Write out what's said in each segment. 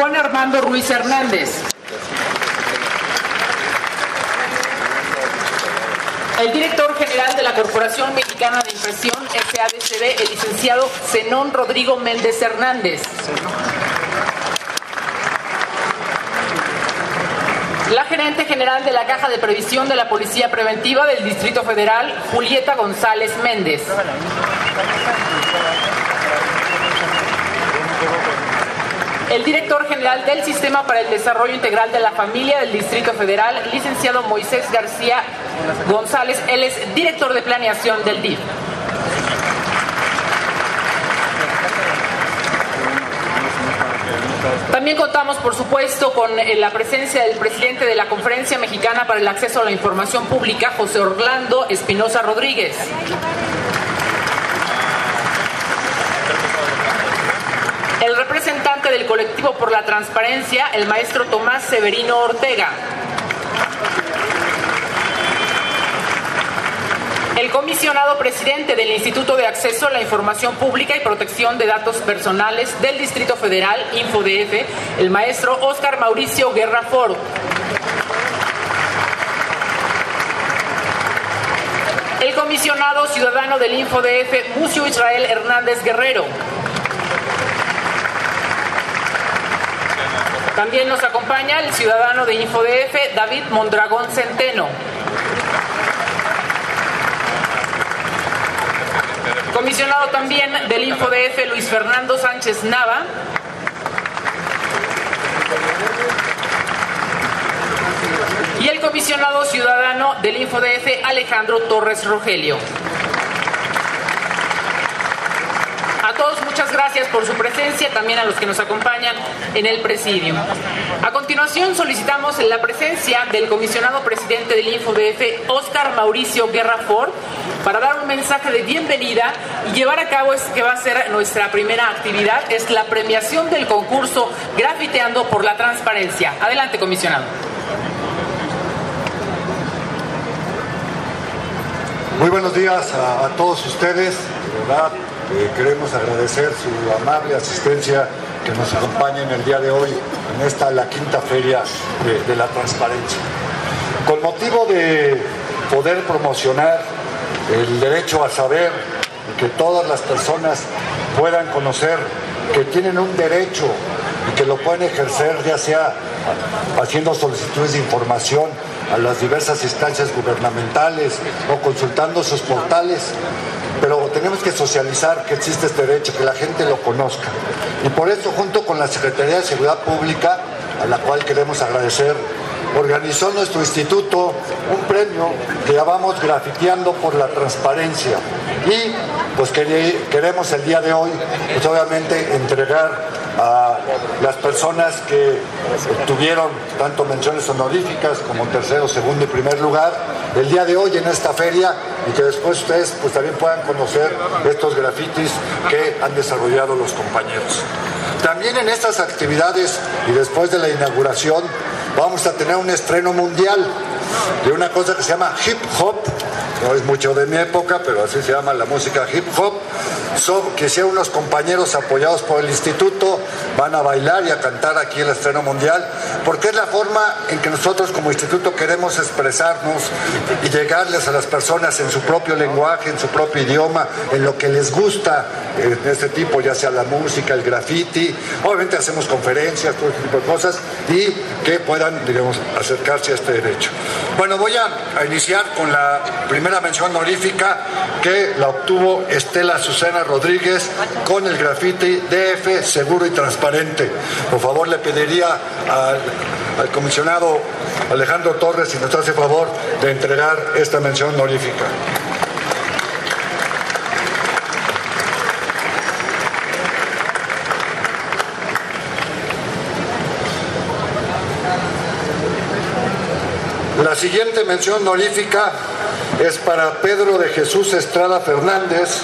Juan Armando Ruiz Hernández. El director general de la Corporación Mexicana de Impresión, SADCB, el licenciado Zenón Rodrigo Méndez Hernández. La gerente general de la Caja de Previsión de la Policía Preventiva del Distrito Federal, Julieta González Méndez. El director general del Sistema para el Desarrollo Integral de la Familia del Distrito Federal, licenciado Moisés García González, él es director de planeación del DIF. También contamos, por supuesto, con eh, la presencia del presidente de la Conferencia Mexicana para el Acceso a la Información Pública, José Orlando Espinosa Rodríguez. El representante del colectivo por la transparencia, el maestro Tomás Severino Ortega. El comisionado presidente del Instituto de Acceso a la Información Pública y Protección de Datos Personales del Distrito Federal, InfoDF, el maestro Oscar Mauricio Guerra Ford. El comisionado ciudadano del InfoDF, Mucio Israel Hernández Guerrero. También nos acompaña el ciudadano de InfoDF, David Mondragón Centeno. Comisionado también del InfoDF, Luis Fernando Sánchez Nava. Y el comisionado ciudadano del InfoDF, Alejandro Torres Rogelio. Por su presencia, también a los que nos acompañan en el presidio. A continuación solicitamos la presencia del comisionado presidente del InfoDF, Oscar Mauricio Guerra Ford, para dar un mensaje de bienvenida y llevar a cabo es que va a ser nuestra primera actividad, es la premiación del concurso Grafiteando por la Transparencia. Adelante, comisionado. Muy buenos días a, a todos ustedes, de verdad queremos agradecer su amable asistencia que nos acompaña en el día de hoy en esta la quinta feria de, de la transparencia. Con motivo de poder promocionar el derecho a saber que todas las personas puedan conocer que tienen un derecho y que lo pueden ejercer ya sea haciendo solicitudes de información a las diversas instancias gubernamentales o consultando sus portales, tenemos que socializar que existe este derecho, que la gente lo conozca. Y por eso, junto con la Secretaría de Seguridad Pública, a la cual queremos agradecer, organizó nuestro instituto un premio que llamamos Grafiteando por la Transparencia. Y pues queremos el día de hoy, pues obviamente entregar a las personas que obtuvieron tanto menciones honoríficas como tercero, segundo y primer lugar el día de hoy en esta feria y que después ustedes pues también puedan conocer estos grafitis que han desarrollado los compañeros. También en estas actividades y después de la inauguración vamos a tener un estreno mundial de una cosa que se llama hip hop, no es mucho de mi época, pero así se llama la música hip hop. Son, que sean unos compañeros apoyados por el instituto, van a bailar y a cantar aquí el estreno mundial, porque es la forma en que nosotros como instituto queremos expresarnos y llegarles a las personas en su propio lenguaje, en su propio idioma, en lo que les gusta en este tipo, ya sea la música, el graffiti, obviamente hacemos conferencias, todo este tipo de cosas, y que puedan, digamos, acercarse a este derecho. Bueno, voy a, iniciar con la primera mención honorífica que la obtuvo Estela Susana Rodríguez con el graffiti DF seguro y Por favor, le pediría al, al comisionado Alejandro Torres si nos hace favor de entregar esta mención honorífica. La siguiente mención honorífica es para Pedro de Jesús Estrada Fernández,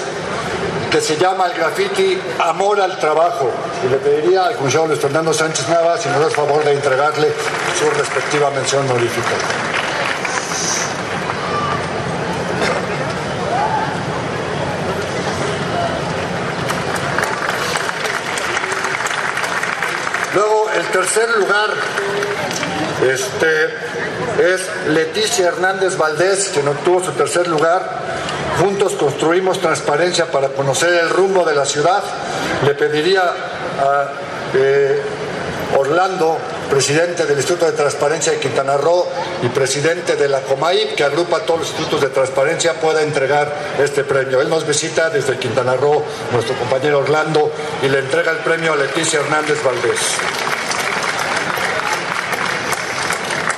que se llama el graffiti Amor al Trabajo. Y le pediría al comisionado Luis Fernando Sánchez Nava si nos da el favor de entregarle su respectiva mención honorífica. Luego, el tercer lugar este, es Leticia Hernández Valdés, quien obtuvo su tercer lugar. Juntos construimos transparencia para conocer el rumbo de la ciudad. Le pediría a eh, Orlando, presidente del Instituto de Transparencia de Quintana Roo y presidente de la COMAIP, que agrupa todos los institutos de transparencia, pueda entregar este premio. Él nos visita desde Quintana Roo, nuestro compañero Orlando, y le entrega el premio a Leticia Hernández Valdés.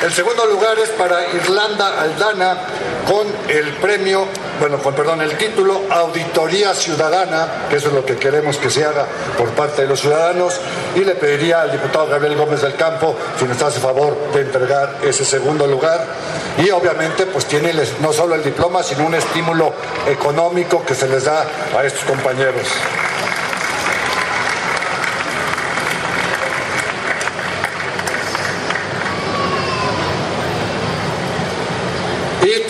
El segundo lugar es para Irlanda Aldana con el premio, bueno, con perdón, el título Auditoría Ciudadana, que eso es lo que queremos que se haga por parte de los ciudadanos, y le pediría al diputado Gabriel Gómez del Campo si nos hace favor de entregar ese segundo lugar. Y obviamente pues tiene no solo el diploma, sino un estímulo económico que se les da a estos compañeros.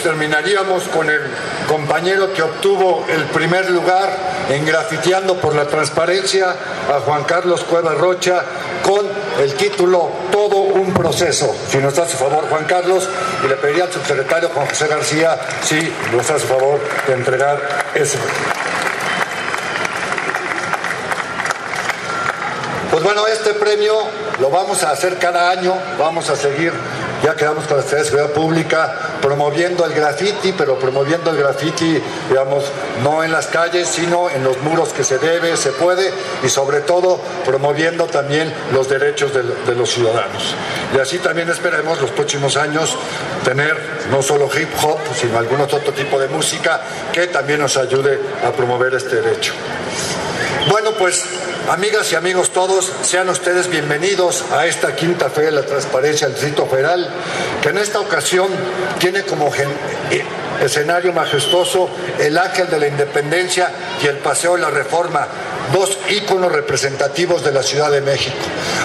Terminaríamos con el compañero que obtuvo el primer lugar en Grafiteando por la Transparencia, a Juan Carlos Cueva Rocha, con el título Todo un proceso. Si nos hace favor, Juan Carlos, y le pediría al subsecretario Juan José García si nos hace favor de entregar ese. Pues bueno, este premio lo vamos a hacer cada año, vamos a seguir ya quedamos con la Secretaría Seguridad Pública promoviendo el graffiti, pero promoviendo el graffiti, digamos, no en las calles, sino en los muros que se debe, se puede, y sobre todo promoviendo también los derechos de, de los ciudadanos. Y así también esperemos los próximos años tener no solo hip hop, sino algún otro tipo de música que también nos ayude a promover este derecho. Bueno, pues Amigas y amigos todos, sean ustedes bienvenidos a esta quinta fe de la transparencia del Distrito Federal, que en esta ocasión tiene como eh, escenario majestuoso el Ángel de la Independencia y el Paseo de la Reforma, dos íconos representativos de la Ciudad de México.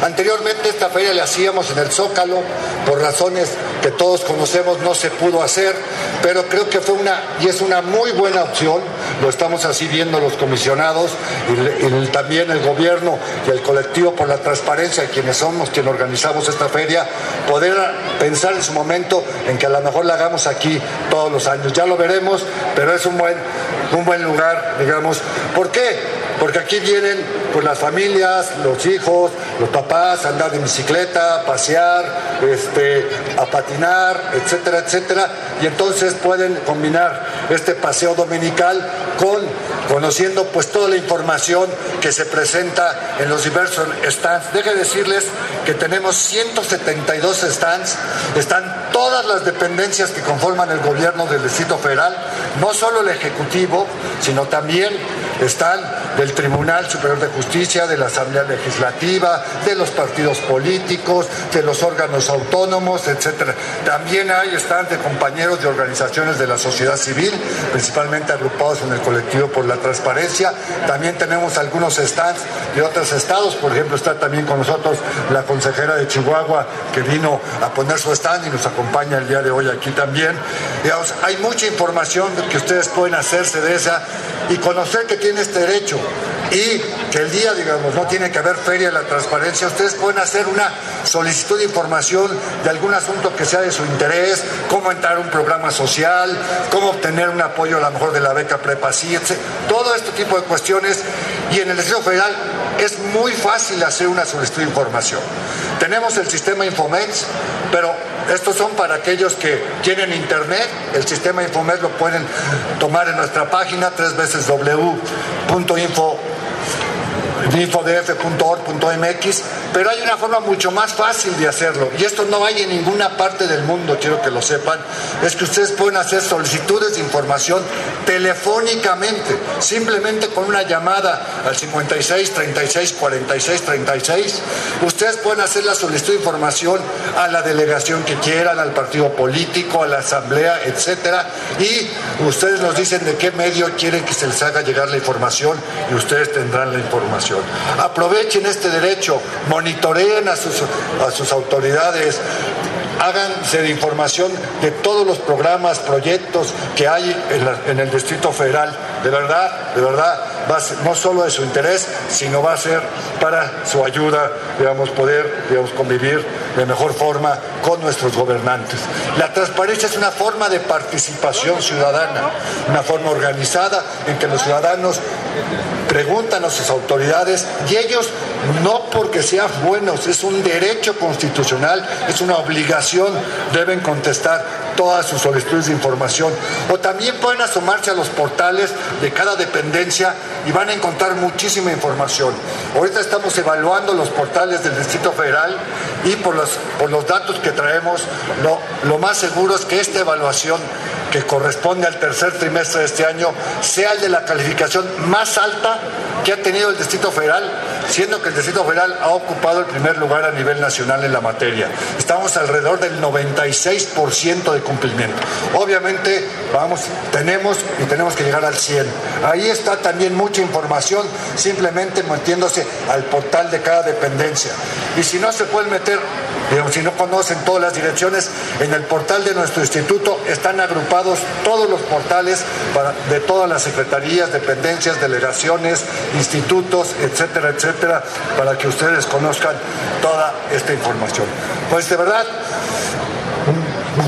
Anteriormente esta feria la hacíamos en el Zócalo, por razones que todos conocemos no se pudo hacer, pero creo que fue una y es una muy buena opción, lo estamos así viendo los comisionados y, también el gobierno y el colectivo por la transparencia, quienes somos quienes organizamos esta feria, poder pensar en su momento en que a lo mejor la hagamos aquí todos los años. Ya lo veremos, pero es un buen, un buen lugar, digamos. ¿Por qué? porque aquí vienen pues las familias, los hijos, los papás andar en bicicleta, pasear, este, a patinar, etcétera, etcétera, y entonces pueden combinar este paseo dominical con conociendo pues toda la información que se presenta en los diversos stands. Deje decirles que tenemos 172 stands, están todas las dependencias que conforman el gobierno del Distrito Federal, no solo el Ejecutivo, sino también están del Tribunal Superior de Justicia, de la Asamblea Legislativa, de los partidos políticos, de los órganos autónomos, etcétera. También hay stands de compañeros de organizaciones de la sociedad civil, principalmente agrupados en el colectivo por la transparencia. También tenemos algunos stands de otros estados, por ejemplo, está también con nosotros la consejera de Chihuahua que vino a poner su stand y nos acompaña el día de hoy aquí también. Digamos, hay mucha información que ustedes pueden hacerse de esa y conocer que tiene este derecho y el día, digamos, no tiene que haber feria la transparencia, ustedes pueden hacer una solicitud de información de algún asunto que sea de su interés, cómo entrar a un programa social, cómo obtener un apoyo a lo mejor de la beca Prepa etc. Todo este tipo de cuestiones. Y en el Distrito Federal es muy fácil hacer una solicitud de información. Tenemos el sistema Infomex, pero estos son para aquellos que tienen internet. El sistema Infomex lo pueden tomar en nuestra página tres veces w.info infodf.org.mx, pero hay una forma mucho más fácil de hacerlo y esto no hay en ninguna parte del mundo, quiero que lo sepan, es que ustedes pueden hacer solicitudes de información telefónicamente, simplemente con una llamada al 56 36 46 36, ustedes pueden hacer la solicitud de información a la delegación que quieran, al partido político, a la asamblea, etcétera, y ustedes nos dicen de qué medio quieren que se les haga llegar la información y ustedes tendrán la información. Aprovechen este derecho, monitoreen a sus, a sus autoridades, háganse de información de todos los programas, proyectos que hay en, el Distrito Federal. De verdad, de verdad, no solo de su interés, sino va a ser para su ayuda, digamos, poder, digamos, convivir de mejor forma con nuestros gobernantes. La transparencia es una forma de participación ciudadana, una forma organizada en que los ciudadanos preguntan a sus autoridades y ellos no porque sean buenos, es un derecho constitucional, es una obligación, deben contestar todas sus solicitudes de información. O también pueden asomarse a los portales de cada dependencia y van a encontrar muchísima información. Ahorita estamos evaluando los portales del Distrito Federal y por los, por los datos que traemos, lo, lo más seguro es que esta evaluación que corresponde al tercer trimestre de este año sea el de la calificación más alta que ha tenido el Distrito Federal, siendo que el Distrito Federal ha ocupado el primer lugar a nivel nacional en la materia. Estamos alrededor del 96% de cumplimiento. Obviamente, vamos, tenemos y tenemos que llegar al 100. Ahí está también mucha información, simplemente metiéndose al portal de cada dependencia. Y si no se pueden meter, digamos, si no conocen todas las direcciones, en el portal de nuestro instituto están agrupados todos los portales de todas las secretarías, dependencias, delegaciones, institutos, etcétera, etcétera, para que ustedes conozcan toda esta información. Pues de verdad,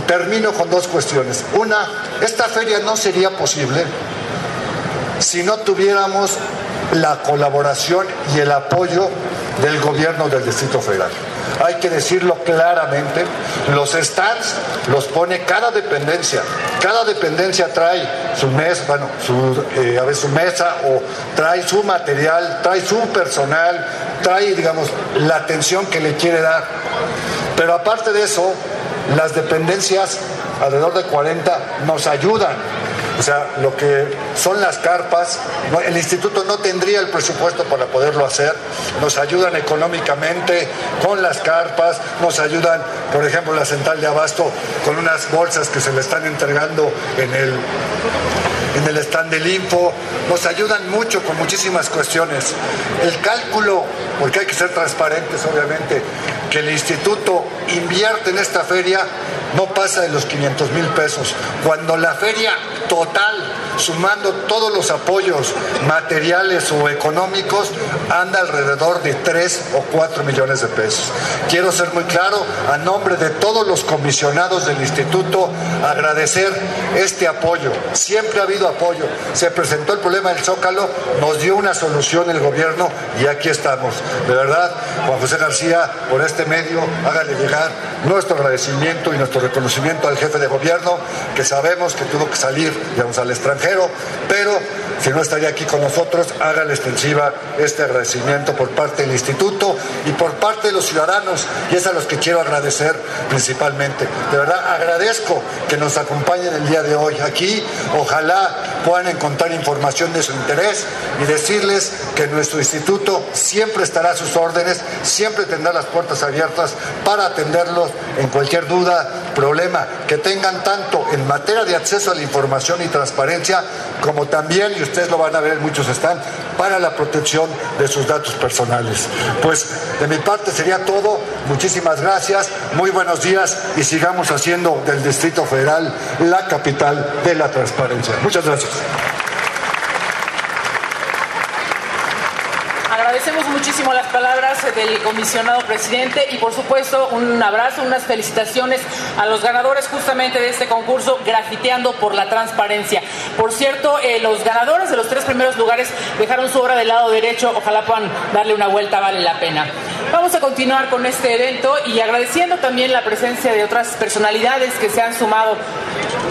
termino con dos cuestiones. Una, esta feria no sería posible si no tuviéramos la colaboración y el apoyo del gobierno del Distrito Federal. Hay que decirlo claramente, los stands los pone cada dependencia. Cada dependencia trae su mesa, bueno, su, eh, a veces su mesa o trae su material, trae su personal, trae, digamos, la atención que le quiere dar. Pero aparte de eso, las dependencias, alrededor de 40, nos ayudan o sea, lo que son las carpas, el instituto no tendría el presupuesto para poderlo hacer, nos ayudan económicamente con las carpas, nos ayudan, por ejemplo, la central de abasto con unas bolsas que se le están entregando en el en el stand del Info, nos ayudan mucho con muchísimas cuestiones. El cálculo, porque hay que ser transparentes obviamente, que el instituto invierte en esta feria no pasa de los 500 mil pesos. Cuando la feria total, sumando todos los apoyos materiales o económicos, anda alrededor de 3 o 4 millones de pesos. Quiero ser muy claro, a nombre de todos los comisionados del instituto, agradecer este apoyo. Siempre ha habido apoyo. Se presentó el problema del Zócalo, nos dio una solución el gobierno y aquí estamos. De verdad, Juan José García, por este medio, hágale llegar nuestro agradecimiento y nuestro reconocimiento al jefe de gobierno, que sabemos que tuvo que salir, digamos, al extranjero, pero si no estaría aquí con nosotros, hágale extensiva este agradecimiento por parte del instituto y por parte de los ciudadanos, y es a los que quiero agradecer principalmente. De verdad, agradezco que nos acompañen el día de hoy aquí. Ojalá puedan encontrar información de su interés y decirles que nuestro instituto siempre estará a sus órdenes, siempre tendrá las puertas abiertas para atenderlos en cualquier duda, problema que tengan tanto en materia de acceso a la información y transparencia como también, y ustedes lo van a ver, muchos están, para la protección de sus datos personales. Pues de mi parte sería todo. Muchísimas gracias, muy buenos días y sigamos haciendo del Distrito Federal la capital de la transparencia. Muchas gracias. Agradecemos muchísimo las palabras del comisionado presidente y por supuesto un abrazo, unas felicitaciones a los ganadores justamente de este concurso Grafiteando por la Transparencia. Por cierto, eh, los ganadores de los tres primeros lugares dejaron su obra del lado derecho, ojalá puedan darle una vuelta, vale la pena. Vamos a continuar con este evento y agradeciendo también la presencia de otras personalidades que se han sumado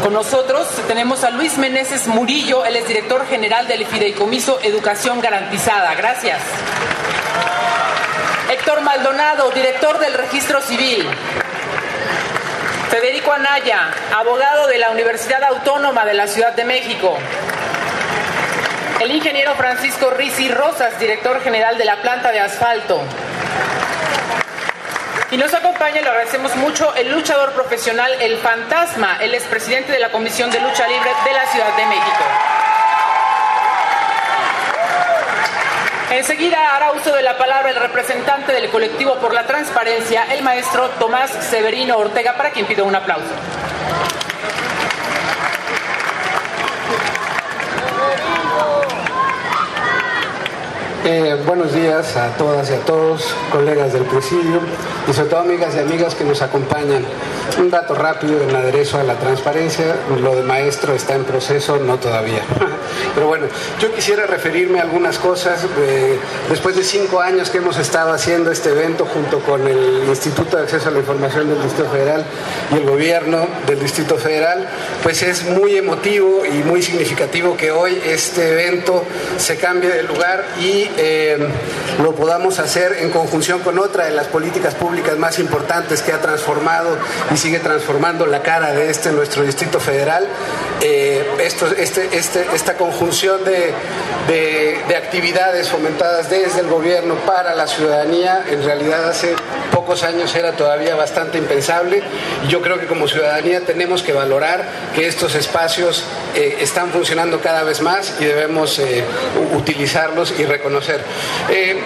con nosotros. Tenemos a Luis Meneses Murillo, él es director general del Fideicomiso Educación Garantizada. Gracias. Héctor Maldonado, director del Registro Civil. Federico Anaya, abogado de la Universidad Autónoma de la Ciudad de México. El ingeniero Francisco Rizzi Rosas, director general de la planta de asfalto. Y nos acompaña, le agradecemos mucho, el luchador profesional El Fantasma. Él es presidente de la Comisión de Lucha Libre de la Ciudad de México. Enseguida hará uso de la palabra el representante del colectivo por la transparencia, el maestro Tomás Severino Ortega, para quien pido un aplauso. Eh, buenos días a todas y a todos, colegas del presidio y sobre todo amigas y amigas que nos acompañan. Un dato rápido en aderezo a la transparencia, lo de maestro está en proceso, no todavía. Pero bueno, yo quisiera referirme a algunas cosas. Eh, después de cinco años que hemos estado haciendo este evento junto con el Instituto de Acceso a la Información del Distrito Federal y el gobierno del Distrito Federal, pues es muy emotivo y muy significativo que hoy este evento se cambie de lugar y eh, lo podamos hacer en conjunción con otra de las políticas públicas más importantes que ha transformado y sigue transformando la cara de este nuestro Distrito Federal. Eh, esto, este, este, esta conjunción de, de, actividades fomentadas desde el gobierno para la ciudadanía, en realidad hace pocos años era todavía bastante impensable yo creo que como ciudadanía tenemos que valorar que estos espacios eh, están funcionando cada vez más y debemos utilizarlos y reconocer.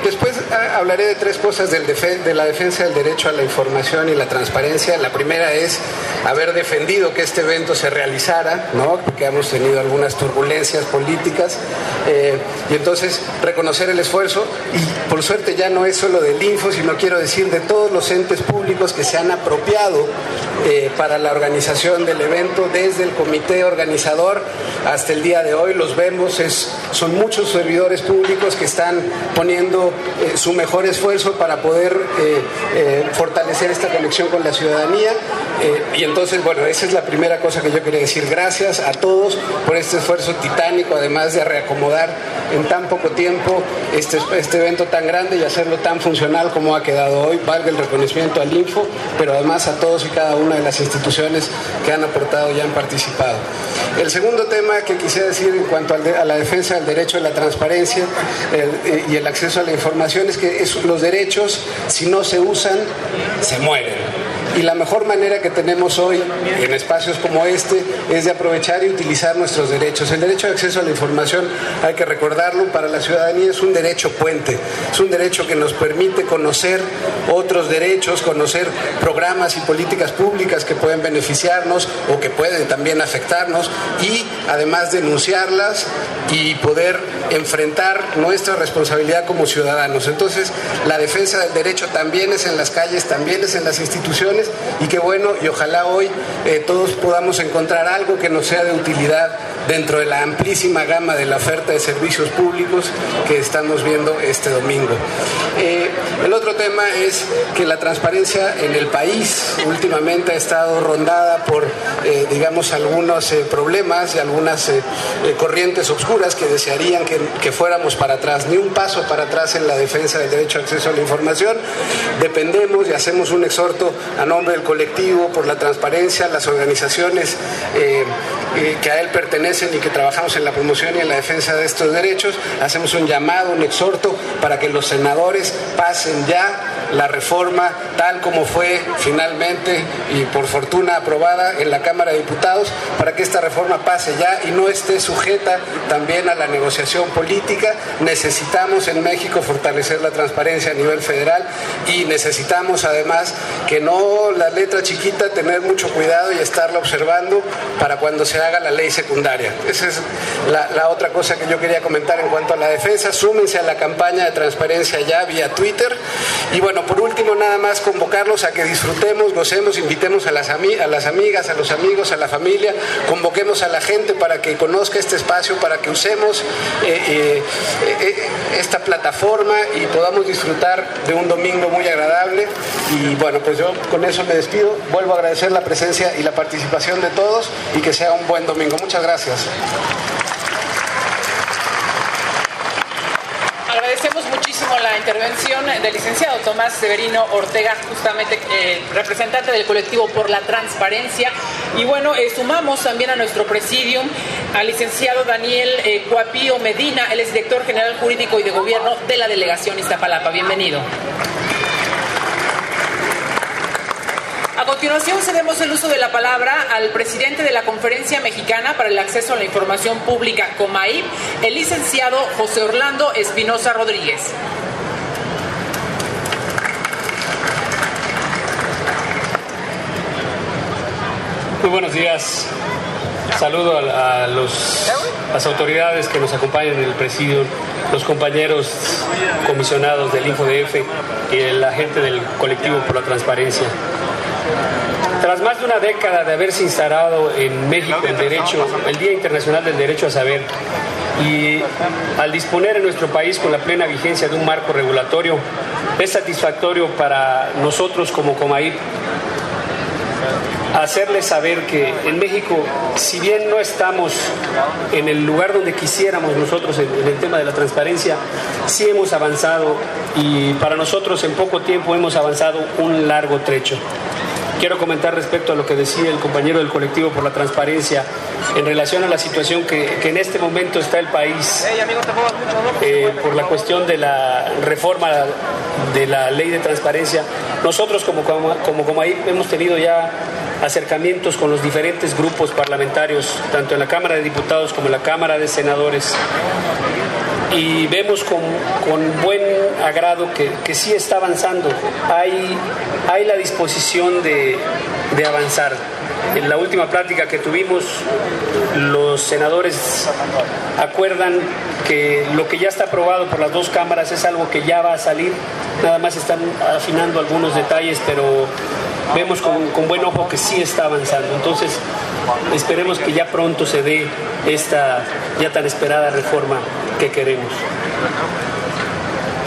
después ah, hablaré de tres cosas del de la defensa del derecho a la información y la transparencia. La primera es haber defendido que este evento se realizara, ¿no? porque hemos tenido algunas turbulencias políticas, eh, y entonces reconocer el esfuerzo, y por suerte ya no es solo del Info, sino quiero decir de todos los entes públicos que se han apropiado eh, para la organización del evento, desde el comité organizador hasta el día de hoy, los vemos, es, son muchos servidores públicos que están poniendo eh, su mejor esfuerzo para poder fortalecer esta conexión con la ciudadanía. Y entonces, bueno, esa es la primera cosa que yo quería decir. Gracias a todos por este esfuerzo titánico, además de reacomodar en tan poco tiempo este, este evento tan grande y hacerlo tan funcional como ha quedado hoy. Valga el reconocimiento al Info, pero además a todos y cada una de las instituciones que han aportado y han participado. El segundo tema que quisiera decir en cuanto a la defensa del derecho a la transparencia eh, y el acceso a la información es que los derechos, si no se usan, se mueren. Y la mejor manera que tenemos hoy en espacios como este es de aprovechar y utilizar nuestros derechos. El derecho de acceso a la información, hay que recordarlo, para la ciudadanía es un derecho puente, es un derecho que nos permite conocer otros derechos, conocer programas y políticas públicas que pueden beneficiarnos o que pueden también afectarnos y además denunciarlas y poder enfrentar nuestra responsabilidad como ciudadanos. Entonces, la defensa del derecho también es en las calles, también es en las instituciones y qué bueno y ojalá hoy eh, todos podamos encontrar algo que nos sea de utilidad dentro de la amplísima gama de la oferta de servicios públicos que estamos viendo este domingo. Eh, el otro tema es que la transparencia en el país últimamente ha estado rondada por, eh, digamos, algunos problemas y algunas corrientes oscuras que desearían que, que fuéramos para atrás, ni un paso para atrás en la defensa del derecho a acceso a la información. Dependemos y hacemos un exhorto a nombre del colectivo por la transparencia, las organizaciones eh, eh, que a él pertenecen y que trabajamos en la promoción y en la defensa de estos derechos, hacemos un llamado, un exhorto para que los senadores pasen ya la reforma tal como fue finalmente y por fortuna aprobada en la Cámara de Diputados, para que esta reforma pase ya y no esté sujeta también a la negociación política. Necesitamos en México fortalecer la transparencia a nivel federal y necesitamos además que no la letra chiquita, tener mucho cuidado y estarla observando para cuando se haga la ley secundaria. Esa es la, la otra cosa que yo quería comentar en cuanto a la defensa. Súmense a la campaña de transparencia ya vía Twitter. Y bueno, por último, nada más convocarlos a que disfrutemos, gocemos, invitemos a las, a las amigas, a los amigos, a la familia, convoquemos a la gente para que conozca este espacio, para que usemos eh, eh, eh, esta plataforma y podamos disfrutar de un domingo muy agradable. Y bueno, pues yo con eso me despido. Vuelvo a agradecer la presencia y la participación de todos y que sea un buen domingo. Muchas gracias. Agradecemos muchísimo la intervención del licenciado Tomás Severino Ortega, justamente eh, representante del colectivo por la transparencia. Y bueno, eh, sumamos también a nuestro presidium al licenciado Daniel eh, Cuapío Medina, él es director general jurídico y de gobierno de la delegación Iztapalapa. Bienvenido. A continuación cedemos el uso de la palabra al presidente de la Conferencia Mexicana para el Acceso a la Información Pública, COMAIP, el licenciado José Orlando Espinosa Rodríguez. Muy buenos días. Saludo a, las autoridades que nos acompañan en el presidio los compañeros comisionados del InfoDF y la gente del colectivo por la transparencia. Tras más de una década de haberse instalado en México el derecho, el Día Internacional del Derecho a Saber, y al disponer en nuestro país con la plena vigencia de un marco regulatorio, es satisfactorio para nosotros como Comaip hacerles saber que en México, si bien no estamos en el lugar donde quisiéramos nosotros en, el tema de la transparencia, sí hemos avanzado y para nosotros en poco tiempo hemos avanzado un largo trecho. Quiero comentar respecto a lo que decía el compañero del colectivo por la transparencia en relación a la situación que, en este momento está el país eh, por la cuestión de la reforma de la ley de transparencia. Nosotros como, como, como hemos tenido ya acercamientos con los diferentes grupos parlamentarios, tanto en la Cámara de Diputados como en la Cámara de Senadores, y vemos con, buen agrado que, sí está avanzando. Hay, hay la disposición de, de avanzar. En la última plática que tuvimos, los senadores acuerdan que lo que ya está aprobado por las dos cámaras es algo que ya va a salir, nada más están afinando algunos detalles, pero vemos con, buen ojo que sí está avanzando. Entonces, esperemos que ya pronto se dé esta ya tan esperada reforma que queremos.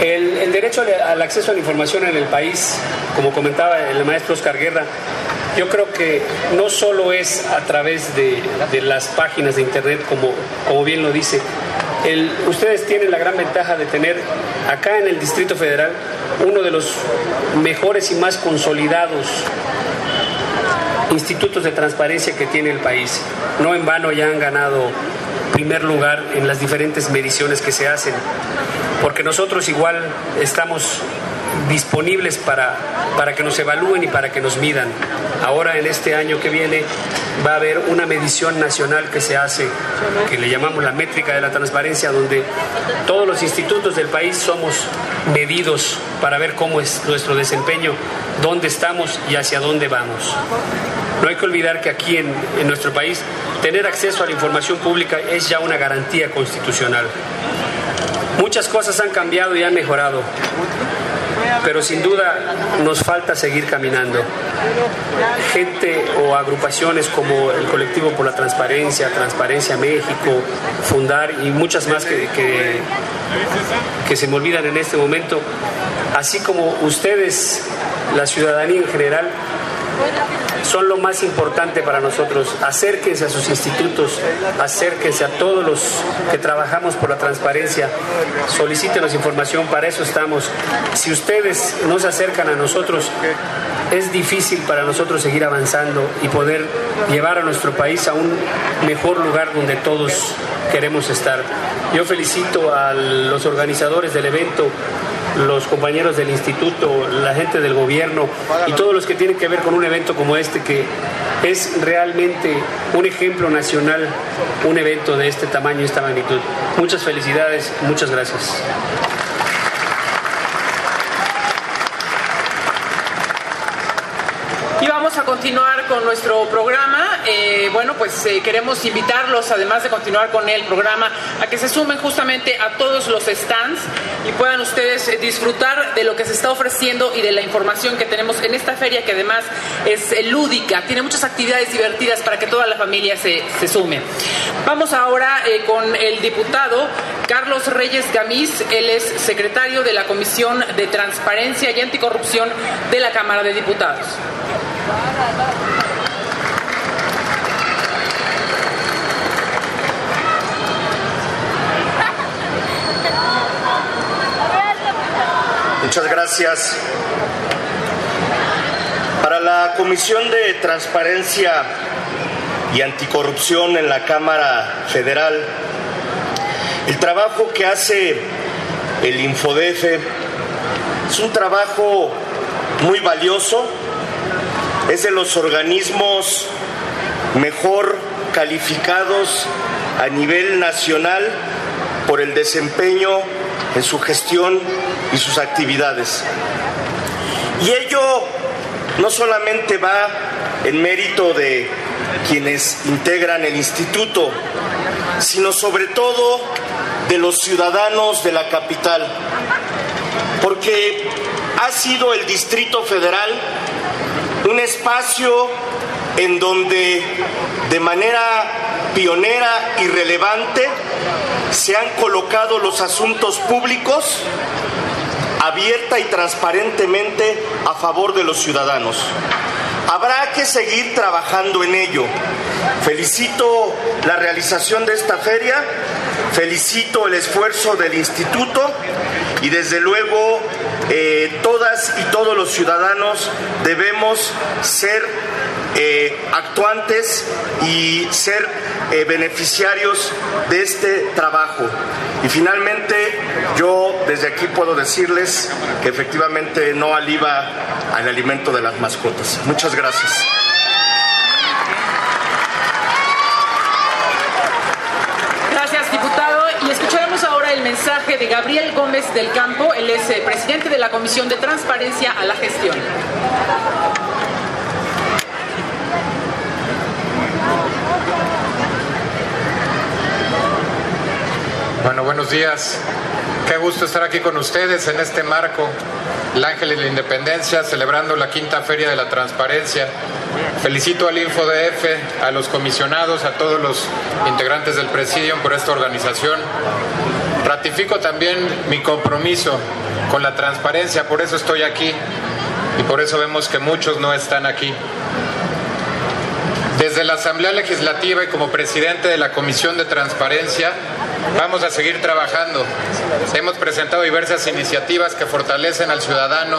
El, derecho al acceso a la información en el país, como comentaba el maestro Oscar Guerra, yo creo que no solo es a través de, las páginas de Internet, como, como bien lo dice, ustedes tienen la gran ventaja de tener acá en el Distrito Federal uno de los mejores y más consolidados institutos de transparencia que tiene el país. No en vano ya han ganado primer lugar en las diferentes mediciones que se hacen, porque nosotros igual estamos disponibles para, para que nos evalúen y para que nos midan. Ahora en este año que viene va a haber una medición nacional que se hace, que le llamamos la métrica de la transparencia, donde todos los institutos del país somos medidos para ver cómo es nuestro desempeño, dónde estamos y hacia dónde vamos. No hay que olvidar que aquí en, en nuestro país tener acceso a la información pública es ya una garantía constitucional. Muchas cosas han cambiado y han mejorado pero sin duda nos falta seguir caminando. Gente o agrupaciones como el Colectivo por la Transparencia, Transparencia México, Fundar y muchas más que, que, se me olvidan en este momento, así como ustedes, la ciudadanía en general, son lo más importante para nosotros. Acérquense a sus institutos, acérquense a todos los que trabajamos por la transparencia, solicítenos información, para eso estamos. Si ustedes no se acercan a nosotros, es difícil para nosotros seguir avanzando y poder llevar a nuestro país a un mejor lugar donde todos queremos estar. Yo felicito a los organizadores del evento los compañeros del instituto, la gente del gobierno y todos los que tienen que ver con un evento como este que es realmente un ejemplo nacional, un evento de este tamaño y esta magnitud. Muchas felicidades, muchas gracias. A continuar con nuestro programa. Eh, bueno, pues eh, queremos invitarlos, además de continuar con el programa, a que se sumen justamente a todos los stands y puedan ustedes eh, disfrutar de lo que se está ofreciendo y de la información que tenemos en esta feria, que además es lúdica, tiene muchas actividades divertidas para que toda la familia se, se sume. Vamos ahora con el diputado Carlos Reyes Gamiz, él es secretario de la Comisión de Transparencia y Anticorrupción de la Cámara de Diputados. Muchas gracias. Para la Comisión de Transparencia y Anticorrupción en la Cámara Federal, el trabajo que hace el Infodefe es un trabajo muy valioso es de los organismos mejor calificados a nivel nacional por el desempeño en su gestión y sus actividades. Y ello no solamente va en mérito de quienes integran el instituto, sino sobre todo de los ciudadanos de la capital, porque ha sido el Distrito Federal un espacio en donde de manera pionera y relevante se han colocado los asuntos públicos abierta y transparentemente a favor de los ciudadanos. Habrá que seguir trabajando en ello. Felicito la realización de esta feria, felicito el esfuerzo del instituto y desde luego eh, todas y todos los ciudadanos debemos ser eh, actuantes y ser eh, beneficiarios de este trabajo. Y finalmente, yo desde aquí puedo decirles que efectivamente no aliva al alimento de las mascotas. Muchas. Gracias, diputado. Y escucharemos ahora el de Gabriel Gómez del Campo, él es eh, presidente de la Comisión de Transparencia a la Gestión. Bueno, buenos días. Qué gusto estar aquí con ustedes en este marco, el Ángel de la Independencia, celebrando la quinta Feria de la Transparencia. Felicito al InfoDF, a los comisionados, a todos los integrantes del Presidium por esta organización. Ratifico también mi compromiso con la transparencia, por eso estoy aquí y por eso vemos que muchos no están aquí. Desde la Asamblea Legislativa y como presidente de la Comisión de Transparencia, Vamos a seguir trabajando. Hemos presentado diversas iniciativas que fortalecen al ciudadano.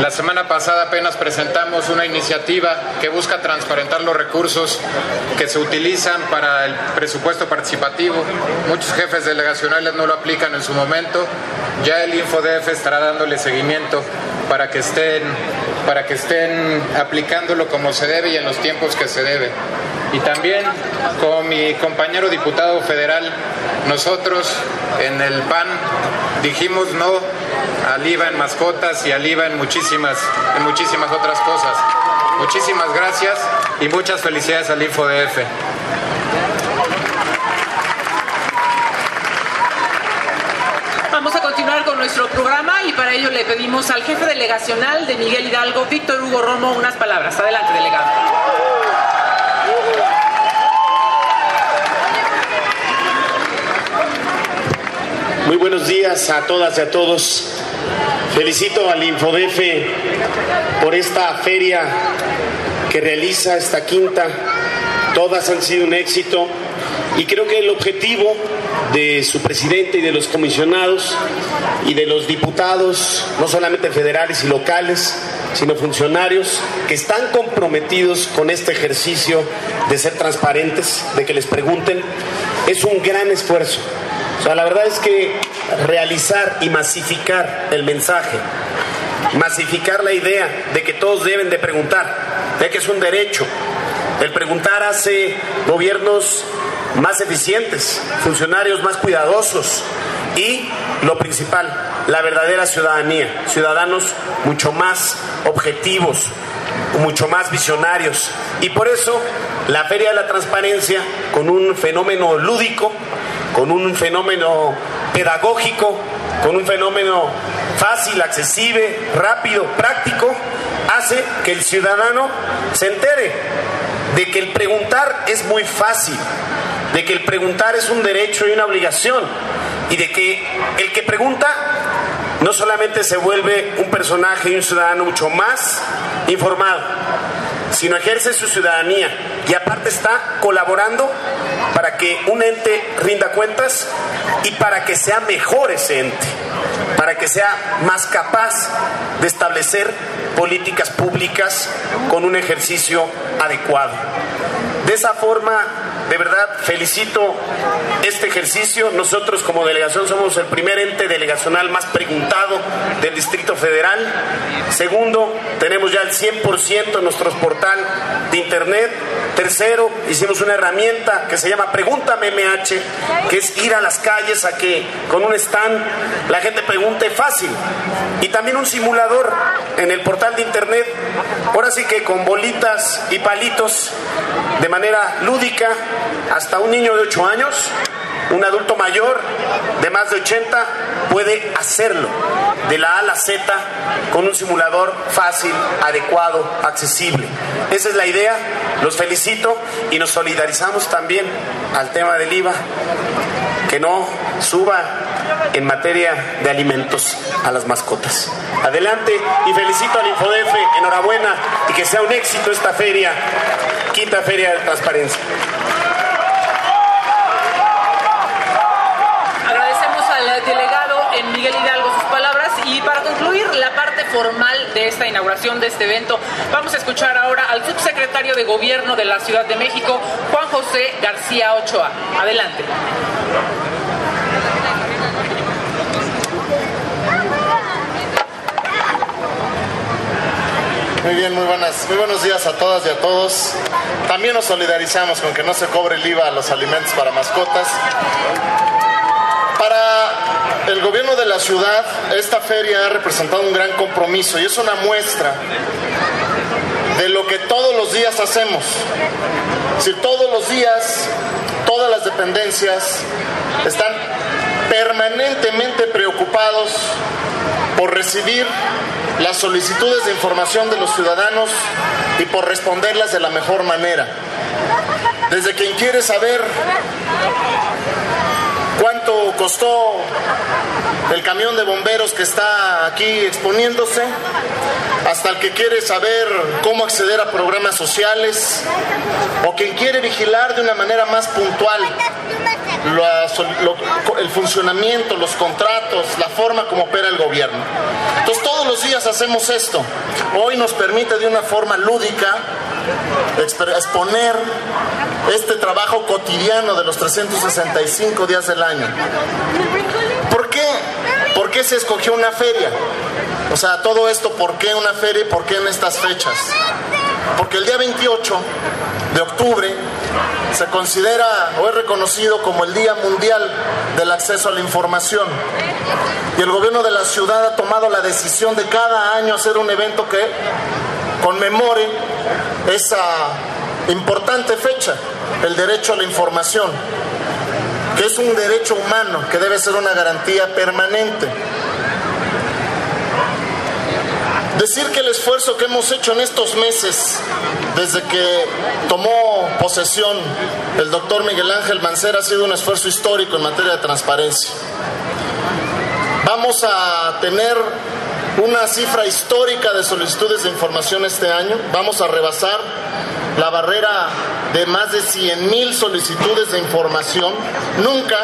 La semana pasada apenas presentamos una iniciativa que busca transparentar los recursos que se utilizan para el presupuesto participativo. Muchos jefes delegacionales no lo aplican en su momento. Ya el InfoDF estará dándole seguimiento para que estén para que estén aplicándolo como se debe y en los tiempos que se debe. Y también con mi compañero diputado federal, nosotros en el PAN dijimos no al IVA en mascotas y al IVA en muchísimas, en muchísimas otras cosas. Muchísimas gracias y muchas felicidades al InfoDF. Vamos a continuar con nuestro programa y para ello le pedimos al jefe delegacional de Miguel Hidalgo, Víctor Hugo Romo, unas palabras. Adelante, delegado. Muy buenos días a todas y a todos. Felicito al Infodef por esta feria que realiza esta quinta. Todas han sido un éxito y creo que el objetivo de su presidente y de los comisionados y de los diputados, no solamente federales y locales, sino funcionarios que están comprometidos con este ejercicio de ser transparentes, de que les pregunten, es un gran esfuerzo. O sea, la verdad es que realizar y masificar el mensaje, masificar la idea de que todos deben de preguntar, de que es un derecho. El preguntar hace gobiernos más eficientes, funcionarios más cuidadosos y, lo principal, la verdadera ciudadanía, ciudadanos mucho más objetivos, mucho más visionarios. Y por eso la Feria de la Transparencia, con un fenómeno lúdico, con un fenómeno pedagógico, con un fenómeno fácil, accesible, rápido, práctico, hace que el ciudadano se entere de que el preguntar es muy fácil, de que el preguntar es un derecho y una obligación, y de que el que pregunta no solamente se vuelve un personaje y un ciudadano mucho más informado, sino ejerce su ciudadanía y aparte está colaborando que un ente rinda cuentas y para que sea mejor ese ente, para que sea más capaz de establecer políticas públicas con un ejercicio adecuado. De esa forma, de verdad, felicito este ejercicio. Nosotros como delegación somos el primer ente delegacional más preguntado del Distrito Federal. Segundo, tenemos ya el 100% en nuestro portal de Internet. Tercero, hicimos una herramienta que se llama Pregúntame MH, que es ir a las calles a que con un stand la gente pregunte fácil. Y también un simulador en el portal de Internet. Ahora sí que con bolitas y palitos, de manera lúdica, hasta un niño de 8 años Un adulto mayor de más de 80 puede hacerlo de la A a la Z con un simulador fácil, adecuado, accesible. Esa es la idea. Los felicito y nos solidarizamos también al tema del IVA, que no suba en materia de alimentos a las mascotas. Adelante y felicito al Infodefe, enhorabuena y que sea un éxito esta feria, quinta feria de transparencia. Agradecemos al delegado en Miguel Hidalgo sus palabras y para concluir la parte formal de esta inauguración de este evento, vamos a escuchar ahora al subsecretario de Gobierno de la Ciudad de México, Juan José García Ochoa. Adelante. Muy bien, muy buenas, muy buenos días a todas y a todos. También nos solidarizamos con que no se cobre el IVA a los alimentos para mascotas. Para el gobierno de la ciudad, esta feria ha representado un gran compromiso y es una muestra de lo que todos los días hacemos. Si todos los días, todas las dependencias están permanentemente preocupados por recibir las solicitudes de información de los ciudadanos y por responderlas de la mejor manera. Desde quien quiere saber cuánto costó el camión de bomberos que está aquí exponiéndose, hasta el que quiere saber cómo acceder a programas sociales, o quien quiere vigilar de una manera más puntual el funcionamiento, los contratos, la forma como opera el gobierno. Entonces todos los días hacemos esto. Hoy nos permite de una forma lúdica exponer este trabajo cotidiano de los 365 días del año. ¿Por qué? ¿Por qué se escogió una feria? O sea, todo esto, ¿por qué una feria y por qué en estas fechas? Porque el día 28 de octubre se considera o es reconocido como el Día Mundial del Acceso a la Información. Y el gobierno de la ciudad ha tomado la decisión de cada año hacer un evento que conmemore esa importante fecha, el derecho a la información, que es un derecho humano que debe ser una garantía permanente. Decir que el esfuerzo que hemos hecho en estos meses, desde que tomó posesión el doctor Miguel Ángel Mancera, ha sido un esfuerzo histórico en materia de transparencia. Vamos a tener una cifra histórica de solicitudes de información este año. Vamos a rebasar la barrera de más de 100 mil solicitudes de información. Nunca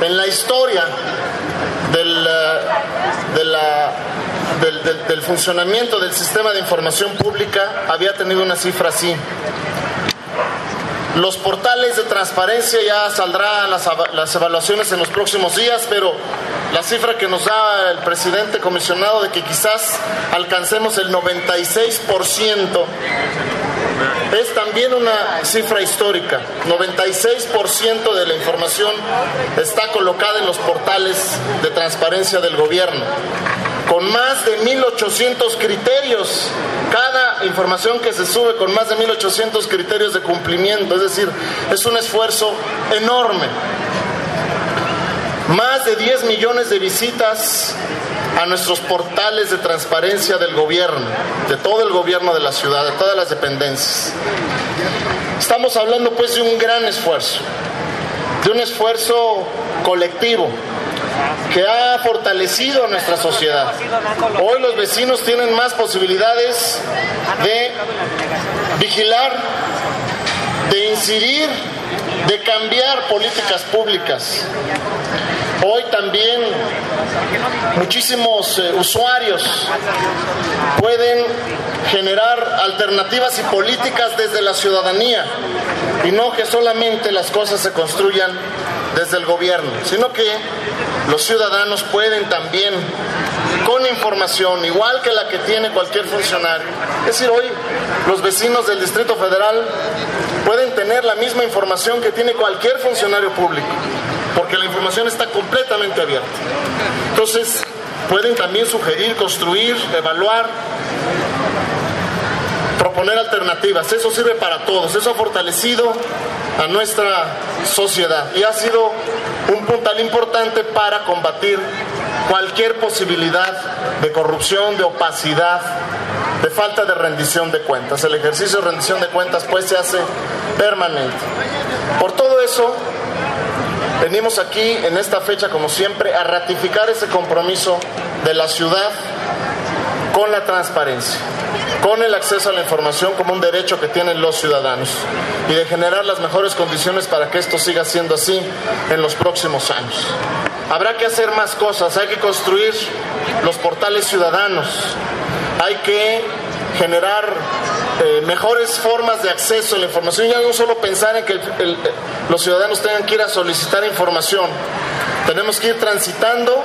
en la historia del, eh, de la del, funcionamiento del sistema de información pública había tenido una cifra así. Los portales de transparencia ya saldrán las, evaluaciones en los próximos días, pero la cifra que nos da el presidente comisionado de que quizás alcancemos el 96% es también una cifra histórica. 96% de la información está colocada en los portales de transparencia del gobierno con más de 1800 criterios. Cada información que se sube con más de 1800 criterios de cumplimiento, es decir, es un esfuerzo enorme. Más de 10 millones de visitas a nuestros portales de transparencia del gobierno, de todo el gobierno de la ciudad, de todas las dependencias. Estamos hablando pues de un gran esfuerzo, de un esfuerzo colectivo, que ha fortalecido nuestra sociedad. Hoy los vecinos tienen más posibilidades de vigilar, de incidir, de cambiar políticas públicas. Hoy también muchísimos eh, usuarios pueden generar alternativas y políticas desde la ciudadanía y no que solamente las cosas se construyan desde el gobierno, sino que los ciudadanos pueden también, con información igual que la que tiene cualquier funcionario, es decir, hoy los vecinos del Distrito Federal pueden tener la misma información que tiene cualquier funcionario público, porque la información está completamente abierta. Entonces, pueden también sugerir, construir, evaluar, proponer alternativas. Eso sirve para todos. Eso ha fortalecido a nuestra sociedad y ha sido un puntal importante para combatir cualquier posibilidad de corrupción, de opacidad, de falta de rendición de cuentas. El ejercicio de rendición de cuentas pues se hace permanente. Por todo eso, venimos aquí en esta fecha, como siempre, a ratificar ese compromiso de la ciudad con la transparencia, con el acceso a la información como un derecho que tienen los ciudadanos y de generar las mejores condiciones para que esto siga siendo así en los próximos años. Habrá que hacer más cosas, hay que construir los portales ciudadanos, hay que generar eh, mejores formas de acceso a la información, ya no solo pensar en que los ciudadanos tengan que ir a solicitar información, tenemos que ir transitando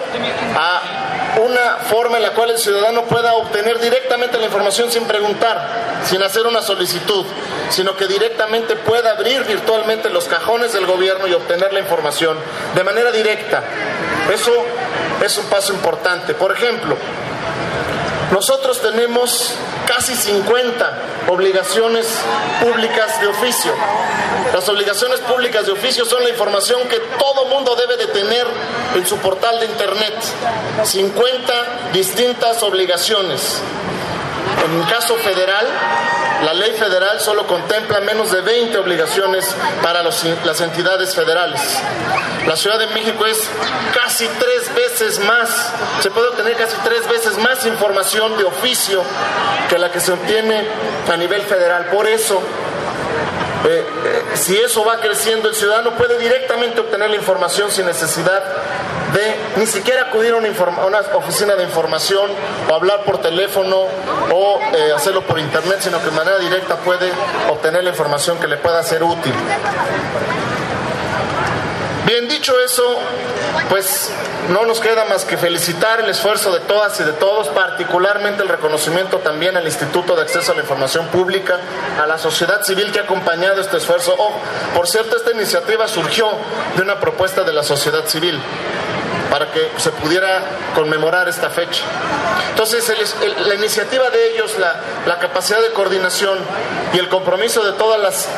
a una forma en la cual el ciudadano pueda obtener directamente la información sin preguntar, sin hacer una solicitud, sino que directamente pueda abrir virtualmente los cajones del gobierno y obtener la información de manera directa. Eso es un paso importante. Por ejemplo, nosotros tenemos casi 50 obligaciones públicas de oficio. Las obligaciones públicas de oficio son la información que todo mundo debe de tener en su portal de internet. 50 distintas obligaciones. En el caso federal, la ley federal solo contempla menos de 20 obligaciones para las entidades federales. La Ciudad de México es casi tres veces más, se puede obtener casi tres veces más información de oficio que la que se obtiene a nivel federal. Por eso, eh, eh, si eso va creciendo, el ciudadano puede directamente obtener la información sin necesidad de ni siquiera acudir a una, oficina de información o hablar por teléfono o eh, hacerlo por internet, sino que de manera directa puede obtener la información que le pueda ser útil. Bien dicho eso, pues no nos queda más que felicitar el esfuerzo de todas y de todos, particularmente el reconocimiento también al Instituto de Acceso a la Información Pública, a la sociedad civil que ha acompañado este esfuerzo. Oh, por cierto, esta iniciativa surgió de una propuesta de la sociedad civil para que se pudiera conmemorar esta fecha. Entonces, la iniciativa de ellos, la, la capacidad de coordinación y el compromiso de todas las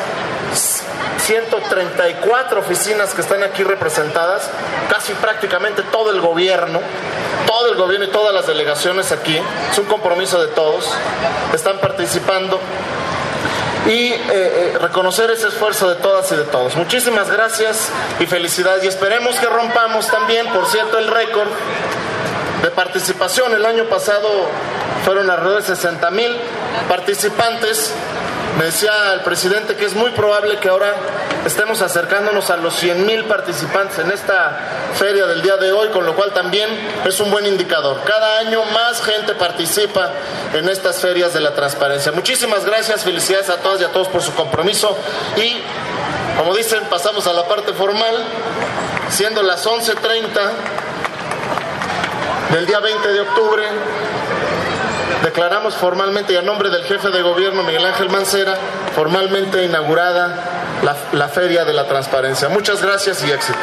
134 oficinas que están aquí representadas, casi prácticamente todo el gobierno, todo el gobierno y todas las delegaciones aquí, es un compromiso de todos, están participando y eh, eh, reconocer ese esfuerzo de todas y de todos. Muchísimas gracias y felicidades y esperemos que rompamos también, por cierto, el récord de participación. El año pasado fueron alrededor de 60 mil participantes me decía el presidente que es muy probable que ahora estemos acercándonos a los 100 mil participantes en esta feria del día de hoy, con lo cual también es un buen indicador. Cada año más gente participa en estas ferias de la transparencia. Muchísimas gracias, felicidades a todas y a todos por su compromiso y, como dicen, pasamos a la parte formal, siendo las 11.30 del día 20 de octubre declaramos formalmente y a nombre del jefe de gobierno Miguel Ángel Mancera, formalmente inaugurada la, Feria de la Transparencia. Muchas gracias y éxito.